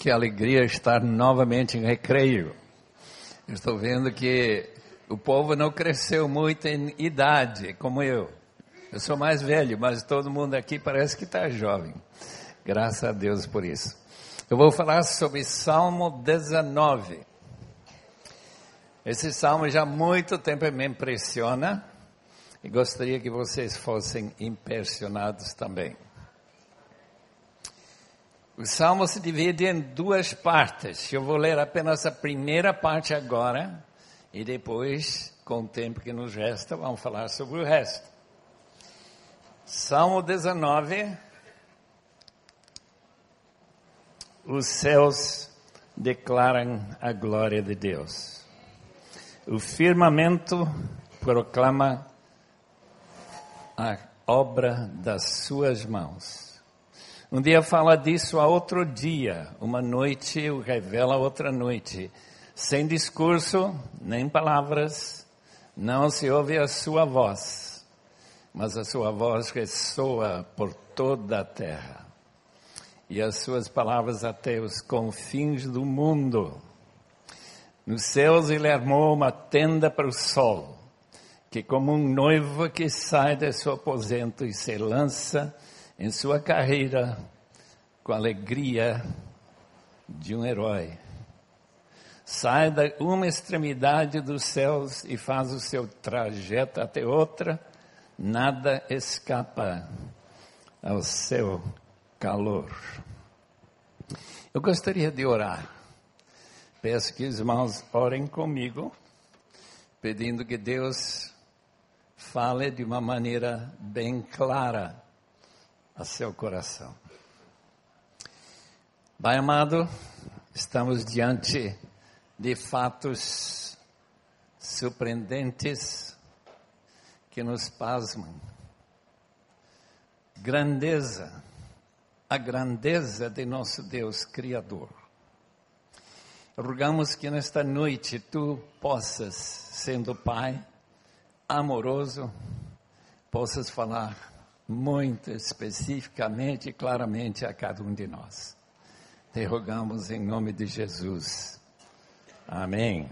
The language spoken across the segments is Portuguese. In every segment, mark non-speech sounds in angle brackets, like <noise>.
Que alegria estar novamente em recreio. Estou vendo que o povo não cresceu muito em idade, como eu. Eu sou mais velho, mas todo mundo aqui parece que está jovem. Graças a Deus por isso. Eu vou falar sobre Salmo 19. Esse salmo já há muito tempo me impressiona e gostaria que vocês fossem impressionados também. O salmo se divide em duas partes. Eu vou ler apenas a primeira parte agora e depois, com o tempo que nos resta, vamos falar sobre o resto. Salmo 19. Os céus declaram a glória de Deus. O firmamento proclama a obra das suas mãos. Um dia fala disso a outro dia, uma noite o revela outra noite. Sem discurso, nem palavras, não se ouve a sua voz, mas a sua voz ressoa por toda a terra. E as suas palavras até os confins do mundo. Nos céus ele armou uma tenda para o sol, que como um noivo que sai de seu aposento e se lança em sua carreira com a alegria de um herói. Sai da uma extremidade dos céus e faz o seu trajeto até outra, nada escapa ao seu calor. Eu gostaria de orar. Peço que os irmãos orem comigo, pedindo que Deus fale de uma maneira bem clara a seu coração. Pai amado, estamos diante de fatos surpreendentes que nos pasmam. Grandeza, a grandeza de nosso Deus Criador. Rogamos que nesta noite tu possas, sendo Pai amoroso, possas falar muito especificamente e claramente a cada um de nós. Te rogamos em nome de Jesus. Amém.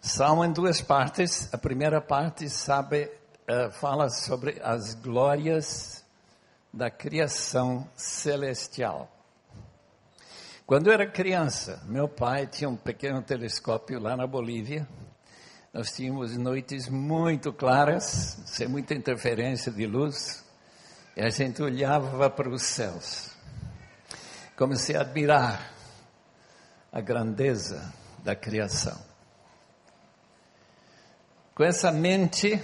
Salmo em duas partes. A primeira parte sabe, uh, fala sobre as glórias da criação celestial. Quando eu era criança, meu pai tinha um pequeno telescópio lá na Bolívia nós tínhamos noites muito claras, sem muita interferência de luz, e a gente olhava para os céus. Comecei a admirar a grandeza da criação. Com essa mente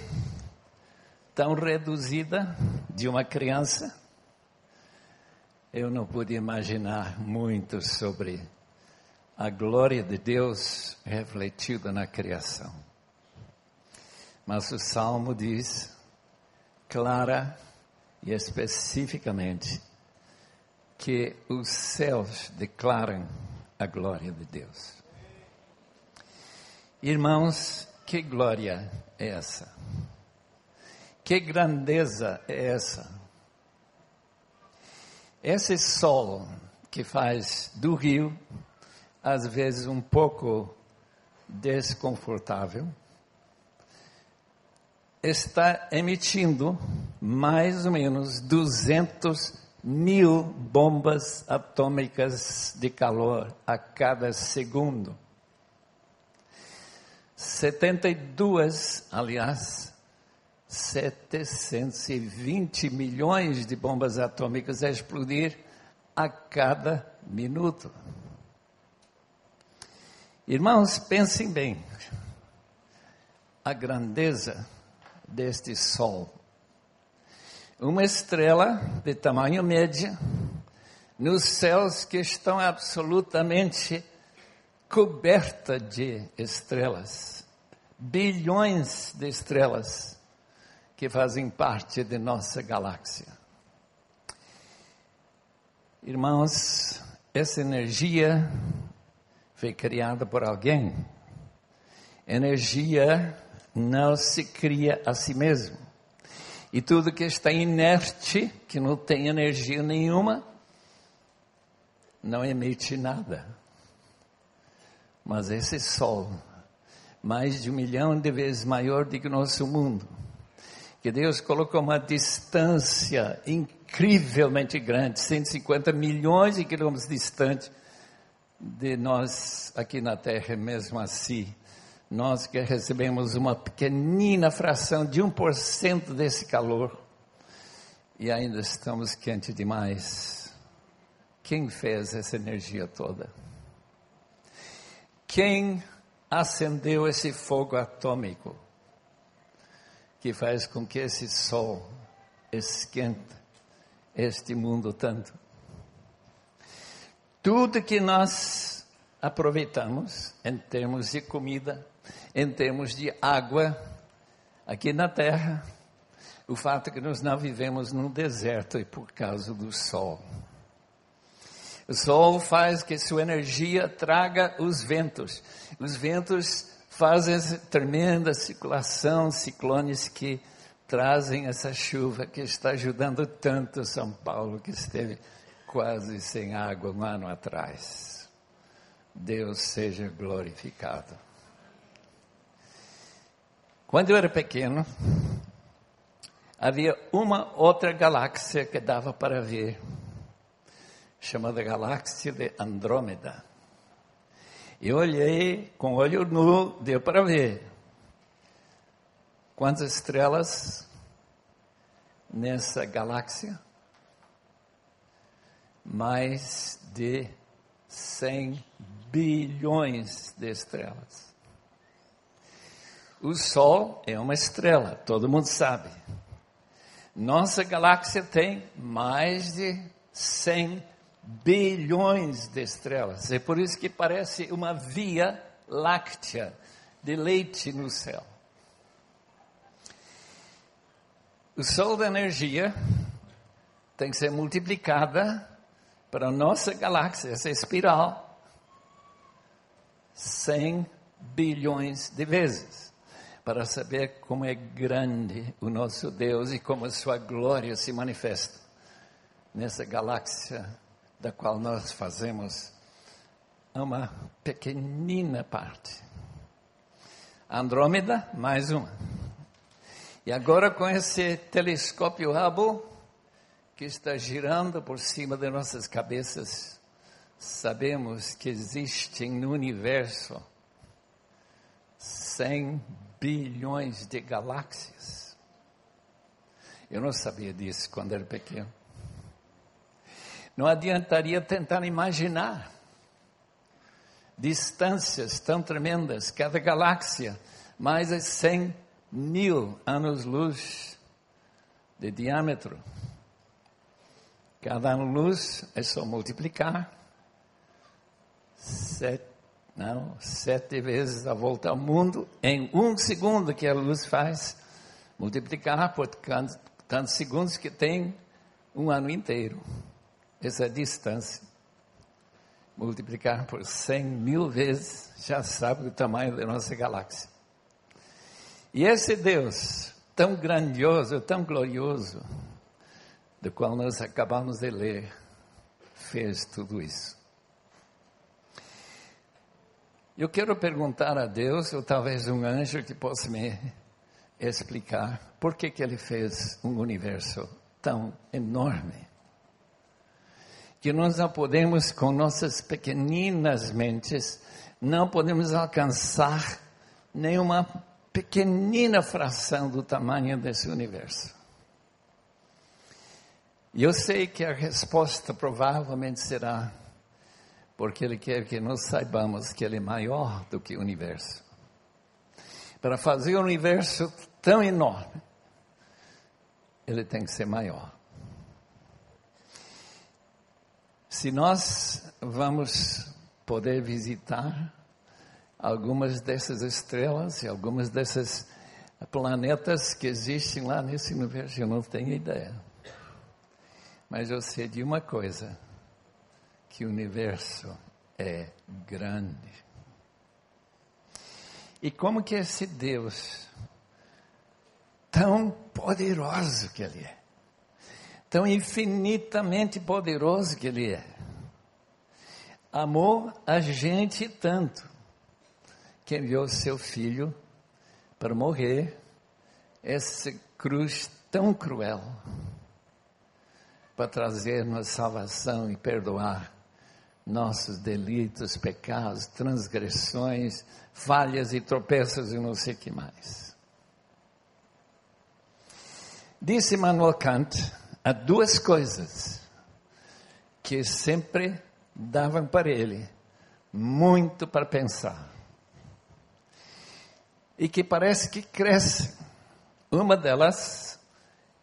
tão reduzida de uma criança, eu não pude imaginar muito sobre a glória de Deus refletida na criação. Mas o salmo diz clara e especificamente que os céus declaram a glória de Deus. Irmãos, que glória é essa? Que grandeza é essa? Esse sol que faz do rio, às vezes um pouco desconfortável, está emitindo mais ou menos 200 mil bombas atômicas de calor a cada segundo. 72, aliás, 720 milhões de bombas atômicas a explodir a cada minuto. Irmãos, pensem bem. A grandeza deste Sol. Uma estrela de tamanho médio nos céus que estão absolutamente coberta de estrelas, bilhões de estrelas que fazem parte de nossa galáxia. Irmãos, essa energia foi criada por alguém. Energia não se cria a si mesmo. E tudo que está inerte, que não tem energia nenhuma, não emite nada. Mas esse Sol, mais de um milhão de vezes maior do que o nosso mundo, que Deus colocou uma distância incrivelmente grande, 150 milhões de quilômetros distante de nós aqui na Terra, mesmo assim. Nós que recebemos uma pequenina fração de 1% desse calor e ainda estamos quente demais. Quem fez essa energia toda? Quem acendeu esse fogo atômico? que faz com que esse sol esquenta este mundo tanto. Tudo que nós aproveitamos em termos de comida, em termos de água, aqui na terra, o fato é que nós não vivemos num deserto e por causa do sol. O sol faz que sua energia traga os ventos. Os ventos fazem essa tremenda circulação, ciclones que trazem essa chuva que está ajudando tanto São Paulo, que esteve quase sem água um ano atrás. Deus seja glorificado. Quando eu era pequeno, havia uma outra galáxia que dava para ver, chamada galáxia de Andrômeda. Eu olhei com olho nu, deu para ver. Quantas estrelas nessa galáxia? Mais de 100 bilhões de estrelas. O Sol é uma estrela, todo mundo sabe. Nossa galáxia tem mais de 100 bilhões de estrelas. É por isso que parece uma via láctea de leite no céu. O sol da energia tem que ser multiplicada para a nossa galáxia, essa espiral, 100 bilhões de vezes, para saber como é grande o nosso Deus e como a sua glória se manifesta nessa galáxia da qual nós fazemos uma pequenina parte. Andrômeda, mais uma. E agora com esse telescópio Hubble, que está girando por cima de nossas cabeças, sabemos que existem no universo 100 bilhões de galáxias. Eu não sabia disso quando era pequeno. Não adiantaria tentar imaginar distâncias tão tremendas, cada galáxia mais de 100 mil anos-luz de diâmetro. Cada ano-luz é só multiplicar sete, não, sete vezes a volta ao mundo em um segundo que a luz faz, multiplicar por tantos segundos que tem um ano inteiro essa distância, multiplicar por 100 mil vezes, já sabe o tamanho da nossa galáxia. E esse Deus, tão grandioso, tão glorioso, do qual nós acabamos de ler, fez tudo isso. Eu quero perguntar a Deus, ou talvez um anjo que possa me explicar, por que, que ele fez um universo tão enorme que nós não podemos, com nossas pequeninas mentes, não podemos alcançar nenhuma pequenina fração do tamanho desse universo. E eu sei que a resposta provavelmente será porque Ele quer que nós saibamos que Ele é maior do que o universo. Para fazer o universo tão enorme, Ele tem que ser maior. Se nós vamos poder visitar algumas dessas estrelas e algumas dessas planetas que existem lá nesse universo, eu não tenho ideia. Mas eu sei de uma coisa, que o universo é grande. E como que esse Deus, tão poderoso que Ele é, tão infinitamente poderoso que Ele é. amou a gente tanto que enviou seu filho para morrer essa cruz tão cruel para trazer-nos salvação e perdoar nossos delitos, pecados, transgressões, falhas e tropeços e não sei que mais. Disse Manuel Kant há duas coisas que sempre davam para ele muito para pensar e que parece que cresce. Uma delas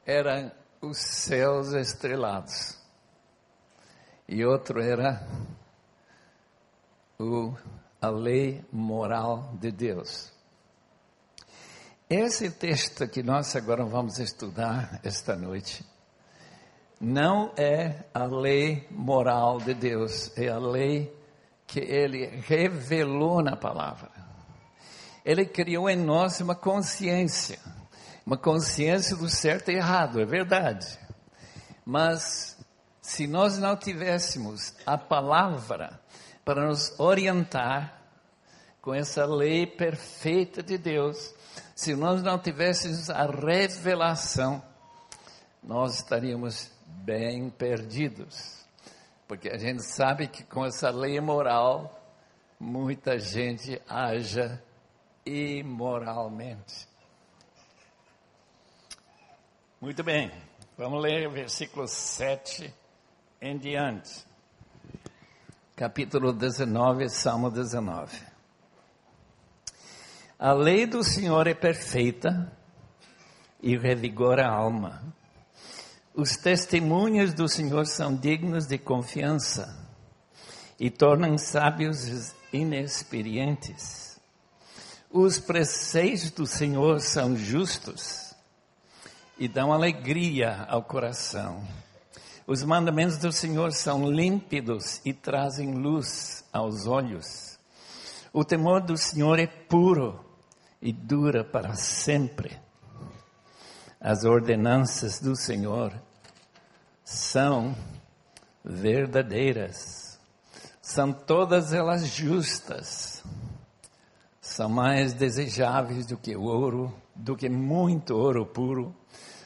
eram os céus estrelados e outro era o, a lei moral de Deus. Esse texto que nós agora vamos estudar esta noite não é a lei moral de Deus, é a lei que ele revelou na palavra. Ele criou em nós uma consciência, uma consciência do certo e errado, é verdade. Mas se nós não tivéssemos a palavra para nos orientar com essa lei perfeita de Deus, se nós não tivéssemos a revelação, nós estaríamos bem perdidos. Porque a gente sabe que com essa lei moral, muita gente haja imoralmente. Muito bem, vamos ler versículo 7 em diante. Capítulo 19, Salmo 19. A lei do Senhor é perfeita e revigora a alma. Os testemunhos do Senhor são dignos de confiança e tornam sábios os inexperientes. Os preceitos do Senhor são justos e dão alegria ao coração. Os mandamentos do Senhor são límpidos e trazem luz aos olhos. O temor do Senhor é puro e dura para sempre. As ordenanças do Senhor são verdadeiras, são todas elas justas, são mais desejáveis do que ouro, do que muito ouro puro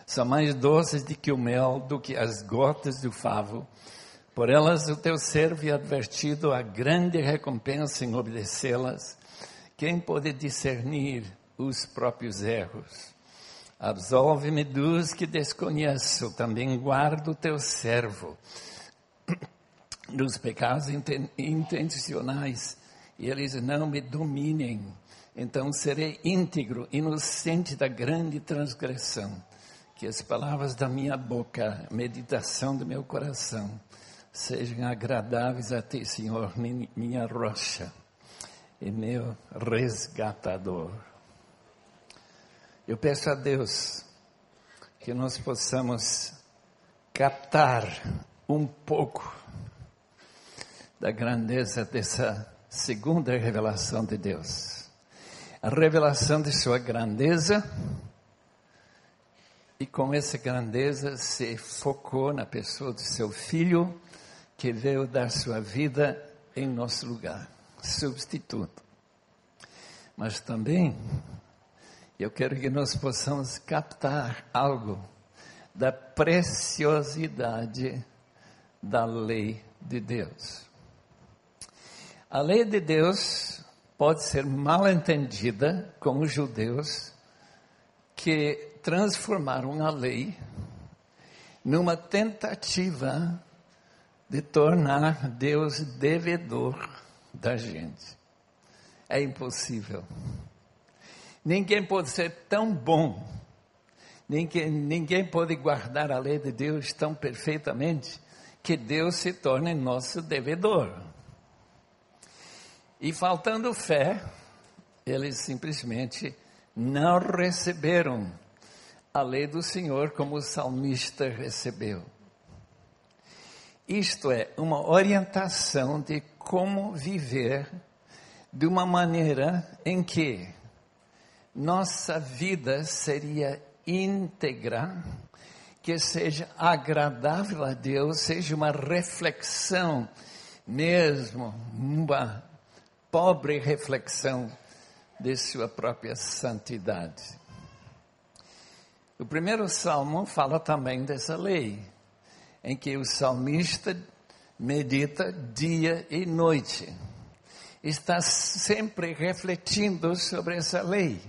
são mais doces do que o mel, do que as gotas do favo. Por elas o teu servo é advertido a grande recompensa em obedecê-las. Quem pode discernir os próprios erros? Absolve-me dos que desconheço, também guardo o teu servo <clears throat> dos pecados intencionais, e eles não me dominem. Então serei íntegro, inocente da grande transgressão que as palavras da minha boca, a meditação do meu coração, sejam agradáveis a Ti, Senhor, minha rocha e meu resgatador. Eu peço a Deus que nós possamos captar um pouco da grandeza dessa segunda revelação de Deus. A revelação de Sua grandeza e com essa grandeza se focou na pessoa do seu filho, que veio dar sua vida em nosso lugar, substituto. Mas também, eu quero que nós possamos captar algo da preciosidade da lei de Deus. A lei de Deus pode ser mal entendida com os judeus que transformaram a lei numa tentativa de tornar Deus devedor da gente. É impossível. Ninguém pode ser tão bom, ninguém, ninguém pode guardar a lei de Deus tão perfeitamente que Deus se torne nosso devedor. E faltando fé, eles simplesmente não receberam a lei do Senhor como o salmista recebeu. Isto é, uma orientação de como viver de uma maneira em que nossa vida seria íntegra, que seja agradável a Deus, seja uma reflexão mesmo uma pobre reflexão de sua própria santidade. O primeiro salmo fala também dessa lei, em que o salmista medita dia e noite. Está sempre refletindo sobre essa lei.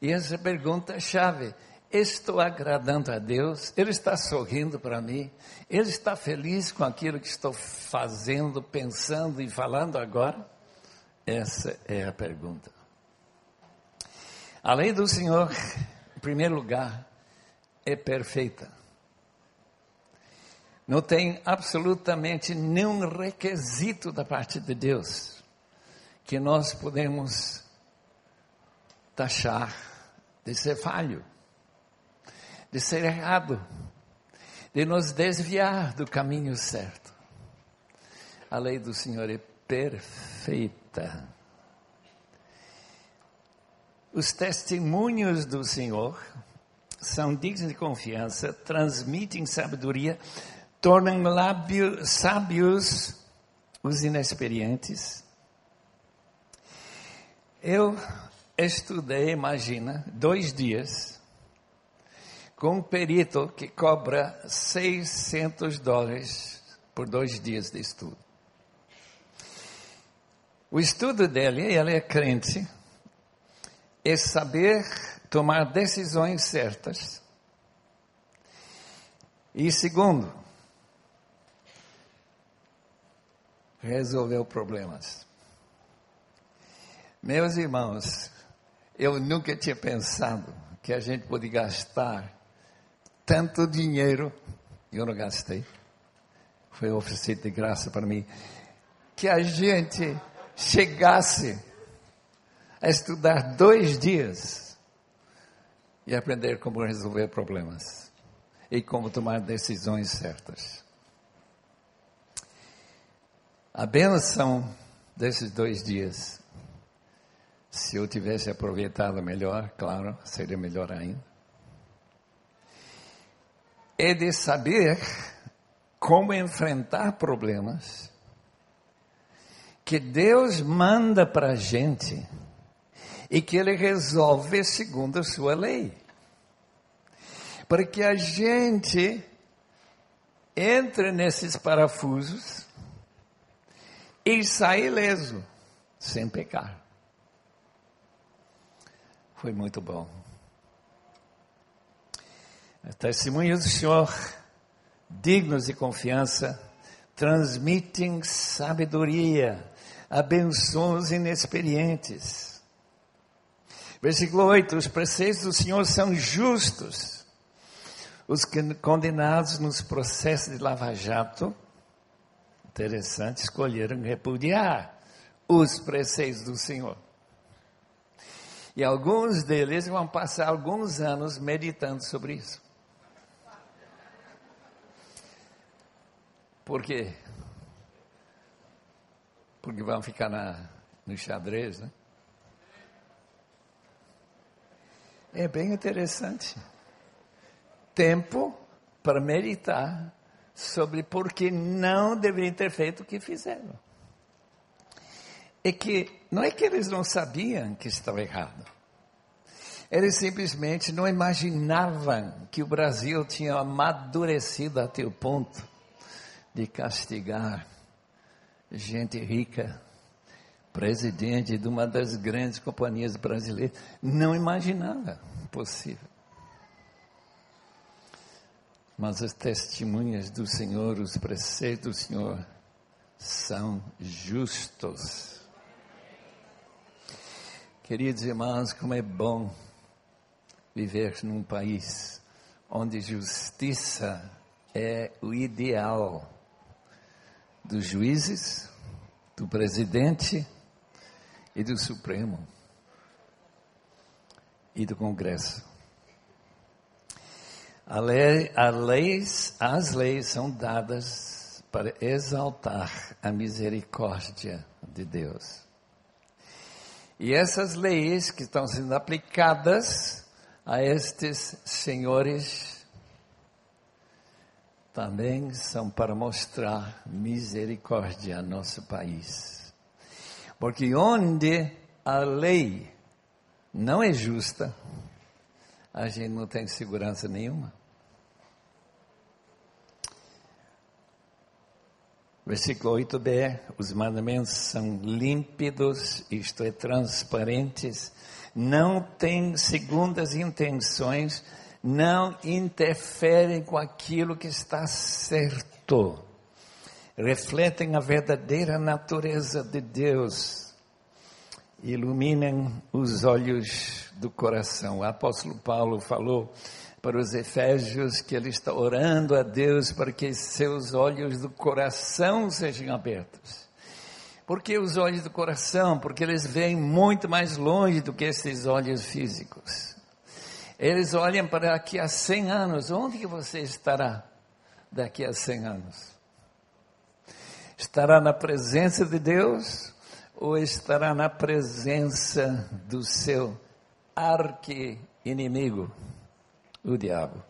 E essa pergunta chave: estou agradando a Deus? Ele está sorrindo para mim? Ele está feliz com aquilo que estou fazendo, pensando e falando agora? Essa é a pergunta. A lei do Senhor, em primeiro lugar, é perfeita. Não tem absolutamente nenhum requisito da parte de Deus que nós podemos taxar de ser falho, de ser errado, de nos desviar do caminho certo. A lei do Senhor é perfeita. Os testemunhos do Senhor são dignos de confiança, transmitem sabedoria, tornam lábios, sábios os inexperientes. Eu estudei, imagina, dois dias com um perito que cobra 600 dólares por dois dias de estudo. O estudo dele, ele é crente, é saber tomar decisões certas. E segundo, resolveu problemas. Meus irmãos, eu nunca tinha pensado que a gente podia gastar tanto dinheiro, eu não gastei, foi oferecido de graça para mim, que a gente chegasse a estudar dois dias e aprender como resolver problemas e como tomar decisões certas. A benção desses dois dias, se eu tivesse aproveitado melhor, claro, seria melhor ainda, é de saber como enfrentar problemas que Deus manda para a gente e que Ele resolve segundo a sua lei. Para que a gente entre nesses parafusos e sai ileso, sem pecar. Foi muito bom. Testemunhos do Senhor, dignos de confiança, transmitem sabedoria, abençoam os inexperientes. Versículo 8: Os preceitos do Senhor são justos. Os condenados nos processos de lava-jato Interessante, escolheram repudiar os preceitos do Senhor. E alguns deles vão passar alguns anos meditando sobre isso. Por quê? Porque vão ficar na, no xadrez, né? É bem interessante. Tempo para meditar sobre por que não deveriam ter feito o que fizeram. É que não é que eles não sabiam que estava errado. Eles simplesmente não imaginavam que o Brasil tinha amadurecido até o ponto de castigar gente rica, presidente de uma das grandes companhias brasileiras. Não imaginava possível. Mas as testemunhas do Senhor, os preceitos do Senhor, são justos. Queridos irmãos, como é bom viver num país onde justiça é o ideal dos juízes, do presidente e do Supremo e do Congresso. Lei, leis, as leis são dadas para exaltar a misericórdia de Deus. E essas leis que estão sendo aplicadas a estes senhores também são para mostrar misericórdia a nosso país. Porque onde a lei não é justa, a gente não tem segurança nenhuma. Versículo 8b: os mandamentos são límpidos, isto é, transparentes, não têm segundas intenções, não interferem com aquilo que está certo, refletem a verdadeira natureza de Deus, iluminem os olhos do coração. O apóstolo Paulo falou para os Efésios que ele está orando a Deus para que seus olhos do coração sejam abertos. Por que os olhos do coração? Porque eles veem muito mais longe do que esses olhos físicos. Eles olham para daqui a 100 anos. Onde que você estará daqui a 100 anos? Estará na presença de Deus ou estará na presença do seu arqui-inimigo? o diabo.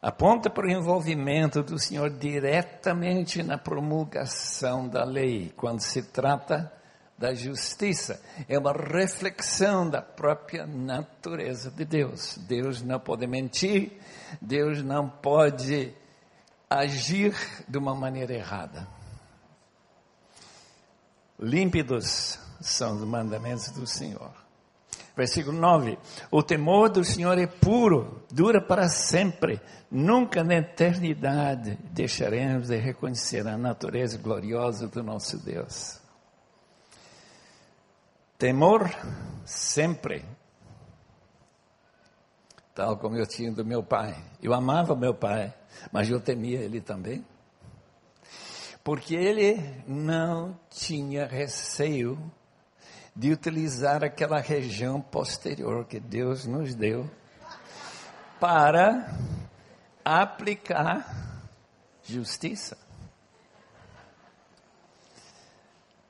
Aponta para o envolvimento do Senhor diretamente na promulgação da lei, quando se trata da justiça. É uma reflexão da própria natureza de Deus. Deus não pode mentir, Deus não pode agir de uma maneira errada. Límpidos são os mandamentos do Senhor. Versículo 9: O temor do Senhor é puro, dura para sempre. Nunca na eternidade deixaremos de reconhecer a natureza gloriosa do nosso Deus. Temor sempre. Tal como eu tinha do meu pai. Eu amava meu pai, mas eu temia ele também. Porque ele não tinha receio de utilizar aquela região posterior que Deus nos deu para aplicar justiça.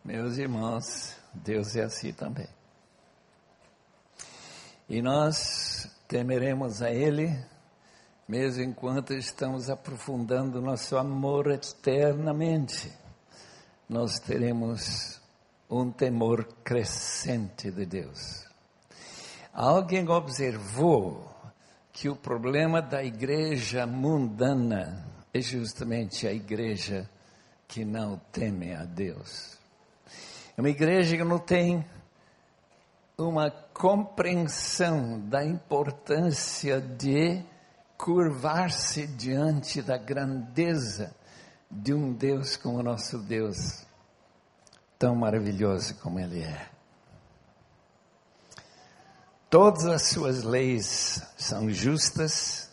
Meus irmãos, Deus é assim também. E nós temeremos a Ele, mesmo enquanto estamos aprofundando nosso amor eternamente. Nós teremos um temor crescente de Deus. Alguém observou que o problema da igreja mundana é justamente a igreja que não teme a Deus. É uma igreja que não tem uma compreensão da importância de curvar-se diante da grandeza de um Deus como o nosso Deus tão maravilhoso como Ele é. Todas as suas leis são justas,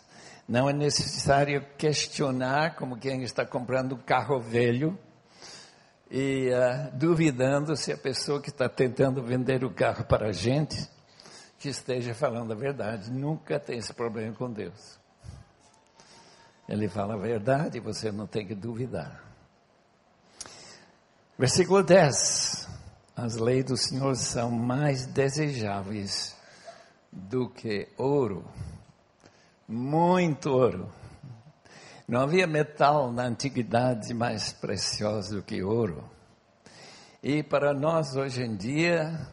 não é necessário questionar como quem está comprando um carro velho e uh, duvidando se a pessoa que está tentando vender o carro para a gente que esteja falando a verdade. Nunca tem esse problema com Deus. Ele fala a verdade você não tem que duvidar. Versículo 10. As leis do Senhor são mais desejáveis do que ouro, muito ouro. Não havia metal na antiguidade mais precioso do que ouro. E para nós hoje em dia,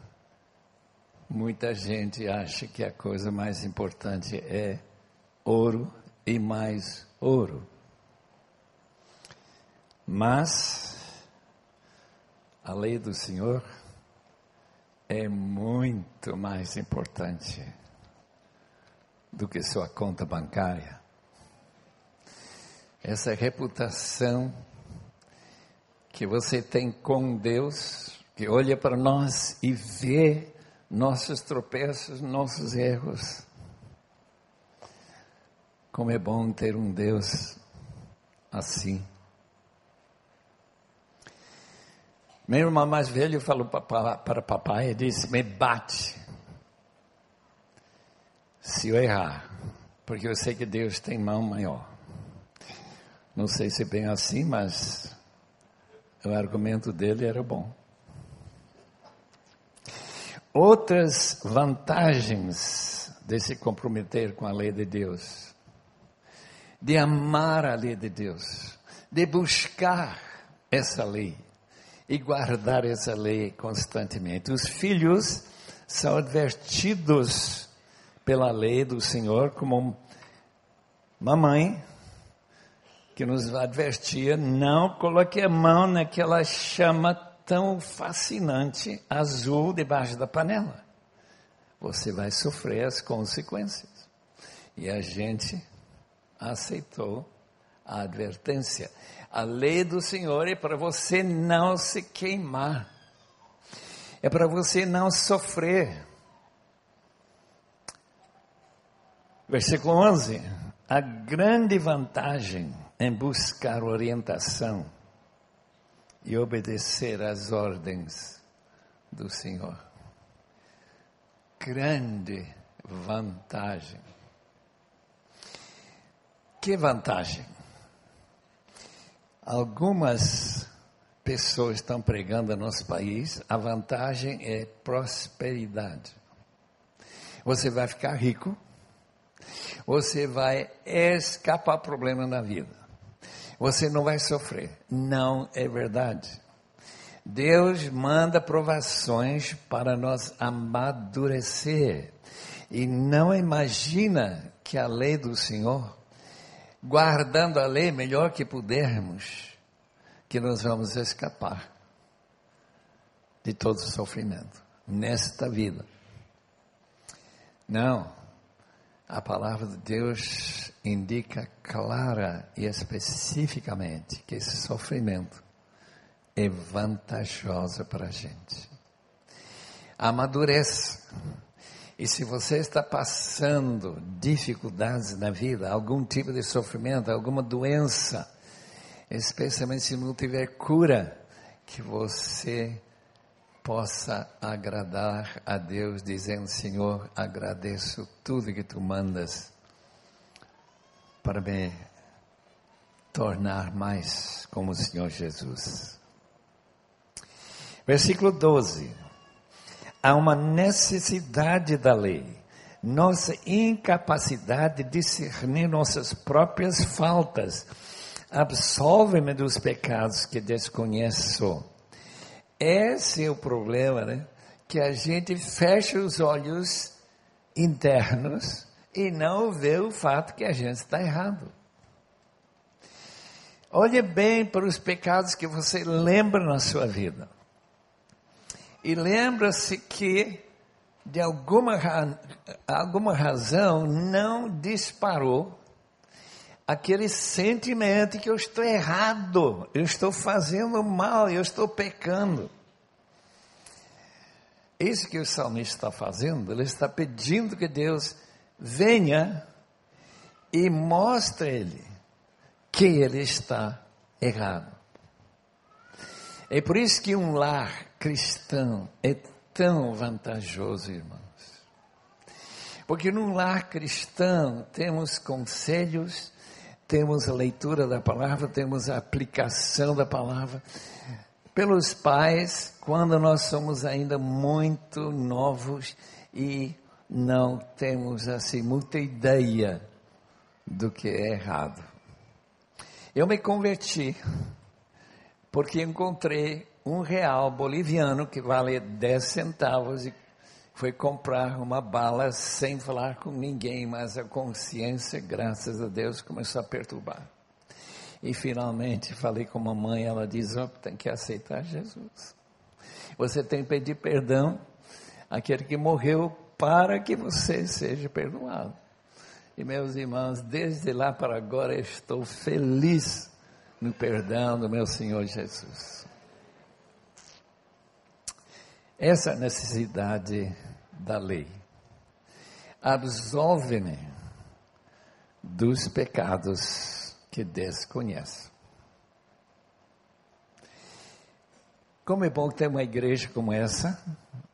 muita gente acha que a coisa mais importante é ouro e mais ouro. Mas a lei do Senhor é muito mais importante do que sua conta bancária. Essa reputação que você tem com Deus, que olha para nós e vê nossos tropeços, nossos erros. Como é bom ter um Deus assim. Meu irmão mais velho falou para, para papai e disse: Me bate se eu errar, porque eu sei que Deus tem mão maior. Não sei se é bem assim, mas o argumento dele era bom. Outras vantagens de se comprometer com a lei de Deus. De amar a lei de Deus, de buscar essa lei e guardar essa lei constantemente. Os filhos são advertidos pela lei do Senhor como mamãe que nos advertia, não coloque a mão naquela chama tão fascinante azul debaixo da panela. Você vai sofrer as consequências. E a gente aceitou a advertência. A lei do Senhor é para você não se queimar. É para você não sofrer. Versículo 11. A grande vantagem em buscar orientação e obedecer às ordens do Senhor. Grande vantagem. Que vantagem? Algumas pessoas estão pregando no nosso país, a vantagem é prosperidade. Você vai ficar rico, você vai escapar problema na vida. Você não vai sofrer. Não é verdade. Deus manda provações para nós amadurecer. E não imagina que a lei do Senhor guardando a lei melhor que pudermos, que nós vamos escapar de todo o sofrimento nesta vida. Não, a palavra de Deus indica clara e especificamente que esse sofrimento é vantajoso para a gente. Amadureça e se você está passando dificuldades na vida, algum tipo de sofrimento, alguma doença, especialmente se não tiver cura, que você possa agradar a Deus, dizendo: Senhor, agradeço tudo que tu mandas para me tornar mais como o Senhor Jesus. Versículo 12 há uma necessidade da lei. Nossa incapacidade de discernir nossas próprias faltas. Absolve-me dos pecados que desconheço. Esse é o problema, né? Que a gente fecha os olhos internos e não vê o fato que a gente está errado. Olhe bem para os pecados que você lembra na sua vida. E lembra-se que, de alguma, alguma razão, não disparou aquele sentimento que eu estou errado, eu estou fazendo mal, eu estou pecando. Isso que o salmista está fazendo, ele está pedindo que Deus venha e mostre ele que ele está errado. É por isso que um lar cristão é tão vantajoso, irmãos. Porque num lar cristão temos conselhos, temos a leitura da palavra, temos a aplicação da palavra pelos pais quando nós somos ainda muito novos e não temos assim muita ideia do que é errado. Eu me converti porque encontrei um real boliviano que vale 10 centavos e foi comprar uma bala sem falar com ninguém, mas a consciência, graças a Deus, começou a perturbar. E finalmente falei com a mamãe, ela diz: oh, tem que aceitar Jesus. Você tem que pedir perdão àquele que morreu para que você seja perdoado. E meus irmãos, desde lá para agora estou feliz no perdão do meu Senhor Jesus essa necessidade da lei. Absolve-me dos pecados que desconheço. Como é bom ter uma igreja como essa,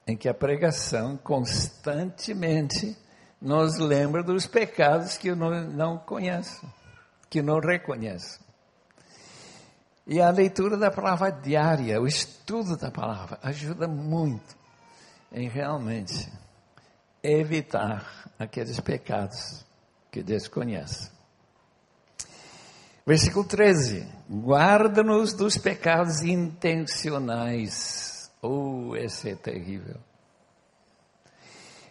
em que a pregação constantemente nos lembra dos pecados que eu não, conheço, que não reconheço. E a leitura da palavra diária, o estudo da palavra, ajuda muito em realmente evitar aqueles pecados que desconhece. Versículo 13: Guarda-nos dos pecados intencionais. Oh, esse é terrível.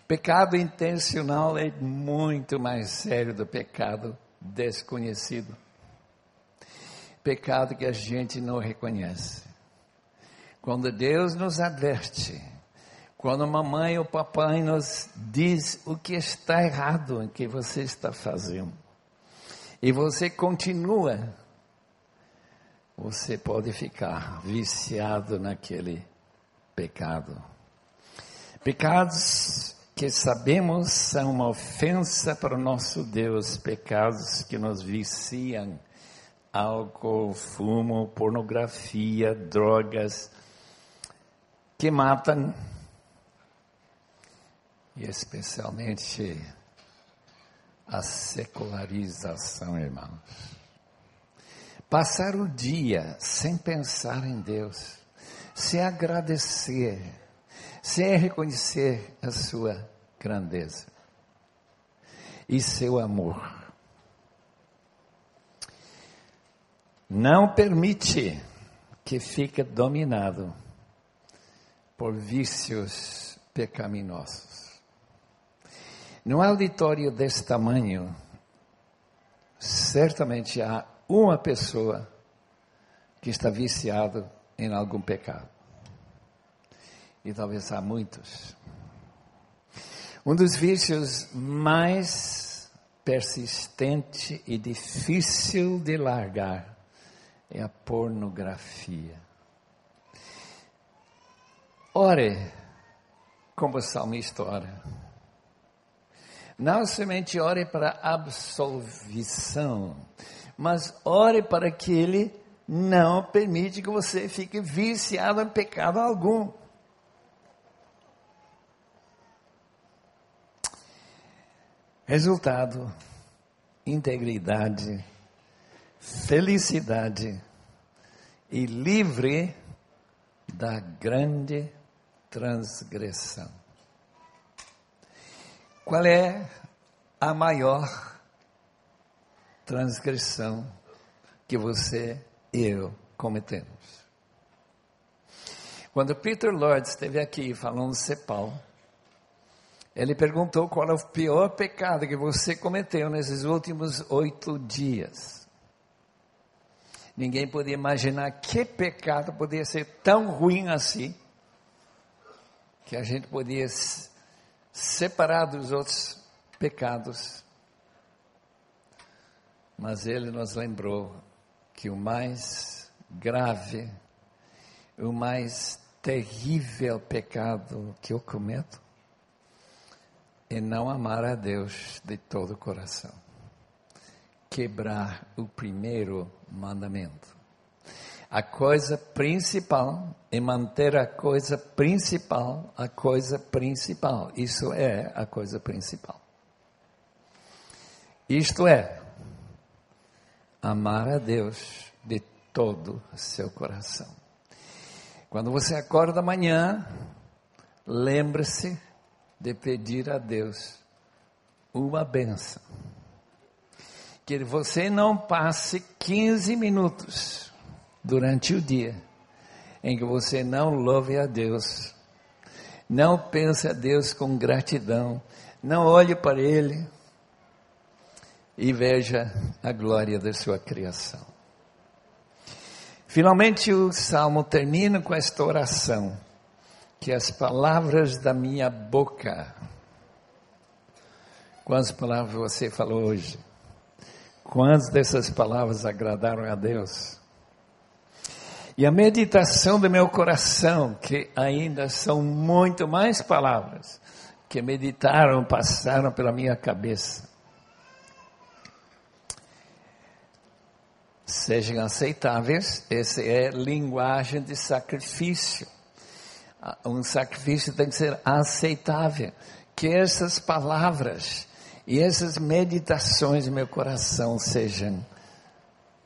Pecado intencional é muito mais sério do pecado desconhecido. Pecado que a gente não reconhece. Quando Deus nos adverte, quando a mamãe ou papai nos diz o que está errado em que você está fazendo, e você continua, você pode ficar viciado naquele pecado. Pecados que sabemos são uma ofensa para o nosso Deus, pecados que nos viciam, álcool, fumo, pornografia, drogas, que matam e especialmente a secularização, irmãos. Passar o dia sem pensar em Deus, sem agradecer, sem reconhecer a sua grandeza e seu amor. Não permite que fique dominado por vícios pecaminosos. No auditório desse tamanho, certamente há uma pessoa que está viciado em algum pecado. E talvez há muitos. Um dos vícios mais persistente e difícil de largar é a pornografia. Ore como o salmista ora. Não somente ore para absolvição, mas ore para que Ele não permite que você fique viciado em pecado algum. Resultado: integridade, felicidade e livre da grande transgressão. Qual é a maior transgressão que você e eu cometemos? Quando Peter Lord esteve aqui falando Cepal, ele perguntou qual é o pior pecado que você cometeu nesses últimos oito dias. Ninguém podia imaginar que pecado podia ser tão ruim assim, que a gente podia separado dos outros pecados. Mas ele nos lembrou que o mais grave, o mais terrível pecado que eu cometo é não amar a Deus de todo o coração. Quebrar o primeiro mandamento. A coisa principal é manter a coisa principal, a coisa principal. Isso é a coisa principal. Isto é, amar a Deus de todo o seu coração. Quando você acorda amanhã, lembre-se de pedir a Deus uma benção. Que você não passe 15 minutos durante o dia em que você não louve a Deus, não pense a Deus com gratidão, não olhe para Ele e veja a glória da sua criação. Finalmente o salmo termina com esta oração, que as palavras da minha boca, quantas palavras você falou hoje? Quantas dessas palavras agradaram a Deus? E a meditação do meu coração, que ainda são muito mais palavras que meditaram, passaram pela minha cabeça. Sejam aceitáveis, essa é linguagem de sacrifício. Um sacrifício tem que ser aceitável. Que essas palavras e essas meditações do meu coração sejam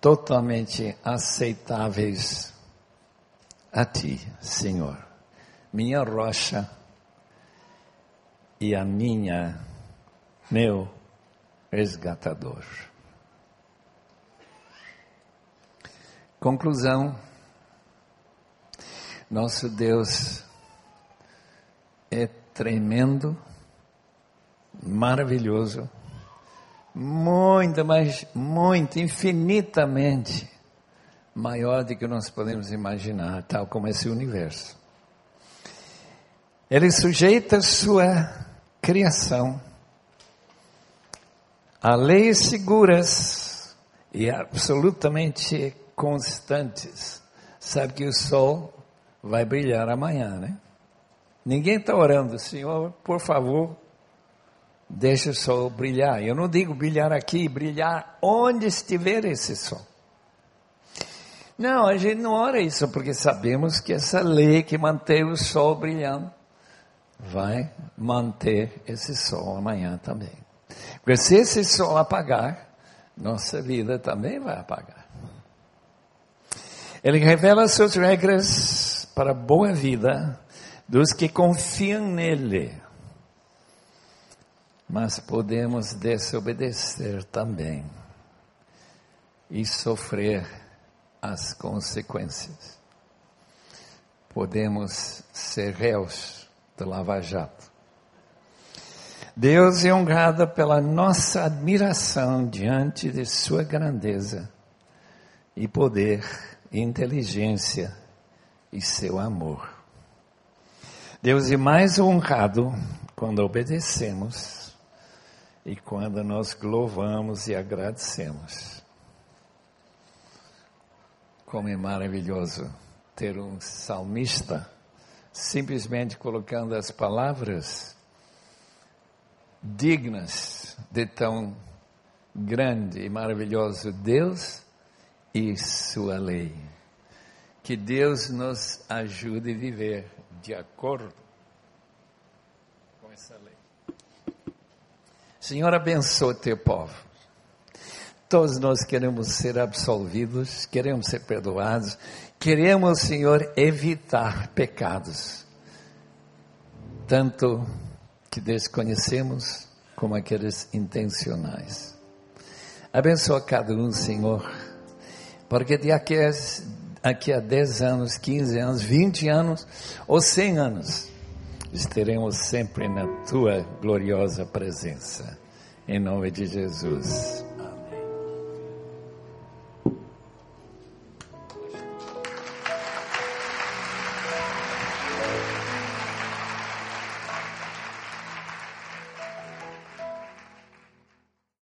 totalmente aceitáveis a ti, Senhor, minha rocha e a minha, meu resgatador. Conclusão: nosso Deus é tremendo, maravilhoso, muito, mas muito, infinitamente maior do que nós podemos imaginar, tal como esse universo. Ele sujeita sua criação a leis seguras e absolutamente constantes. Sabe que o sol vai brilhar amanhã, né? Ninguém está orando, Senhor, por favor, deixa o sol brilhar. Eu não digo brilhar aqui, brilhar onde estiver esse sol. Não, a gente não ora isso porque sabemos que essa lei que mantém o sol brilhando vai manter esse sol amanhã também. Porque se esse sol apagar, nossa vida também vai apagar. Ele revela suas regras para a boa vida dos que confiam nele. Mas podemos desobedecer também e sofrer as consequências. Podemos ser réus do lava-jato. Deus é honrado pela nossa admiração diante de sua grandeza e poder, inteligência e seu amor. Deus é mais honrado quando obedecemos e quando nós louvamos e agradecemos. Como é maravilhoso ter um salmista simplesmente colocando as palavras dignas de tão grande e maravilhoso Deus e sua lei. Que Deus nos ajude a viver de acordo com essa lei. Senhor, abençoa teu povo. Todos nós queremos ser absolvidos, queremos ser perdoados, queremos, Senhor, evitar pecados, tanto que desconhecemos como aqueles intencionais. Abençoa cada um, Senhor, porque de aqui a, aqui a 10 anos, 15 anos, 20 anos ou 100 anos, estaremos sempre na tua gloriosa presença. Em nome de Jesus.